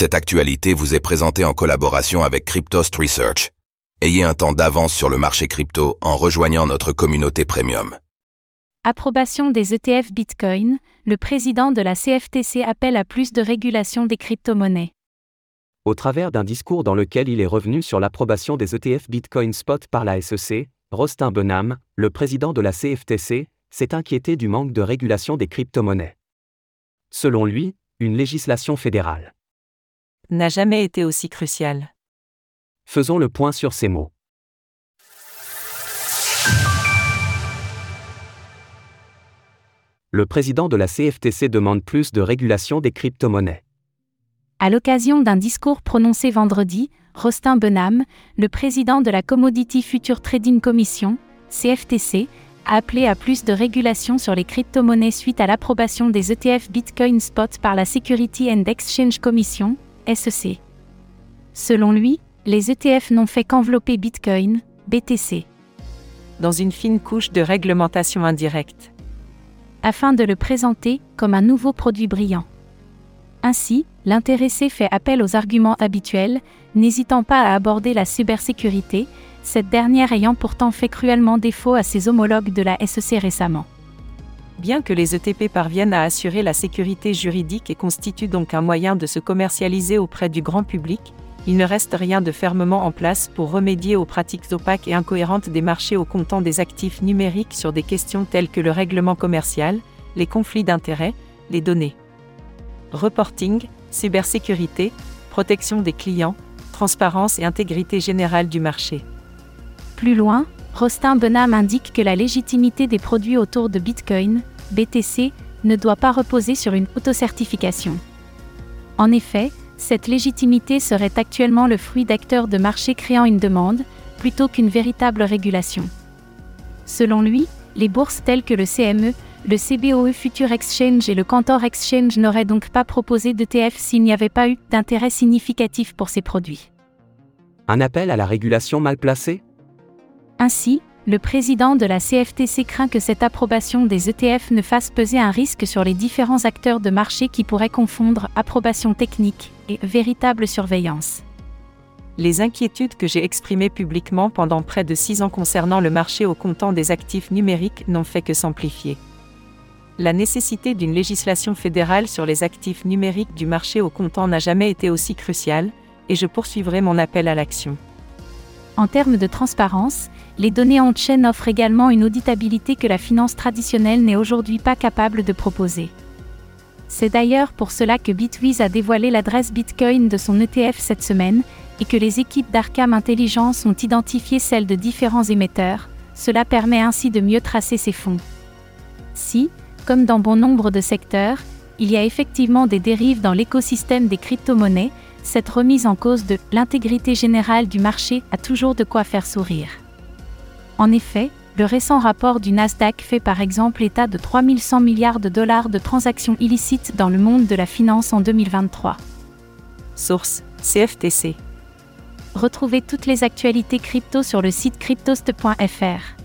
Cette actualité vous est présentée en collaboration avec Cryptost Research. Ayez un temps d'avance sur le marché crypto en rejoignant notre communauté premium. Approbation des ETF Bitcoin, le président de la CFTC appelle à plus de régulation des crypto-monnaies. Au travers d'un discours dans lequel il est revenu sur l'approbation des ETF Bitcoin Spot par la SEC, Rostin Benham, le président de la CFTC, s'est inquiété du manque de régulation des crypto-monnaies. Selon lui, une législation fédérale n'a jamais été aussi cruciale. Faisons le point sur ces mots. Le président de la CFTC demande plus de régulation des crypto-monnaies. À l'occasion d'un discours prononcé vendredi, Rostin Benham, le président de la Commodity Future Trading Commission, CFTC, a appelé à plus de régulation sur les crypto-monnaies suite à l'approbation des ETF Bitcoin Spot par la Security and Exchange Commission, SEC. Selon lui, les ETF n'ont fait qu'envelopper Bitcoin, BTC. Dans une fine couche de réglementation indirecte. Afin de le présenter comme un nouveau produit brillant. Ainsi, l'intéressé fait appel aux arguments habituels, n'hésitant pas à aborder la cybersécurité, cette dernière ayant pourtant fait cruellement défaut à ses homologues de la SEC récemment. Bien que les ETP parviennent à assurer la sécurité juridique et constituent donc un moyen de se commercialiser auprès du grand public, il ne reste rien de fermement en place pour remédier aux pratiques opaques et incohérentes des marchés au comptant des actifs numériques sur des questions telles que le règlement commercial, les conflits d'intérêts, les données. Reporting, cybersécurité, protection des clients, transparence et intégrité générale du marché. Plus loin, Rostin Benham indique que la légitimité des produits autour de Bitcoin, BTC, ne doit pas reposer sur une autocertification. En effet, cette légitimité serait actuellement le fruit d'acteurs de marché créant une demande, plutôt qu'une véritable régulation. Selon lui, les bourses telles que le CME, le CBOE Future Exchange et le Cantor Exchange n'auraient donc pas proposé d'ETF s'il n'y avait pas eu d'intérêt significatif pour ces produits. Un appel à la régulation mal placée? Ainsi, le président de la CFTC craint que cette approbation des ETF ne fasse peser un risque sur les différents acteurs de marché qui pourraient confondre approbation technique et véritable surveillance. Les inquiétudes que j'ai exprimées publiquement pendant près de six ans concernant le marché au comptant des actifs numériques n'ont fait que s'amplifier. La nécessité d'une législation fédérale sur les actifs numériques du marché au comptant n'a jamais été aussi cruciale, et je poursuivrai mon appel à l'action. En termes de transparence, les données on-chain offrent également une auditabilité que la finance traditionnelle n'est aujourd'hui pas capable de proposer. C'est d'ailleurs pour cela que Bitwiz a dévoilé l'adresse Bitcoin de son ETF cette semaine, et que les équipes d'Arkham Intelligence ont identifié celle de différents émetteurs, cela permet ainsi de mieux tracer ces fonds. Si, comme dans bon nombre de secteurs, il y a effectivement des dérives dans l'écosystème des crypto-monnaies, cette remise en cause de l'intégrité générale du marché a toujours de quoi faire sourire. En effet, le récent rapport du Nasdaq fait par exemple état de 3100 milliards de dollars de transactions illicites dans le monde de la finance en 2023. Source CFTC. Retrouvez toutes les actualités crypto sur le site cryptost.fr.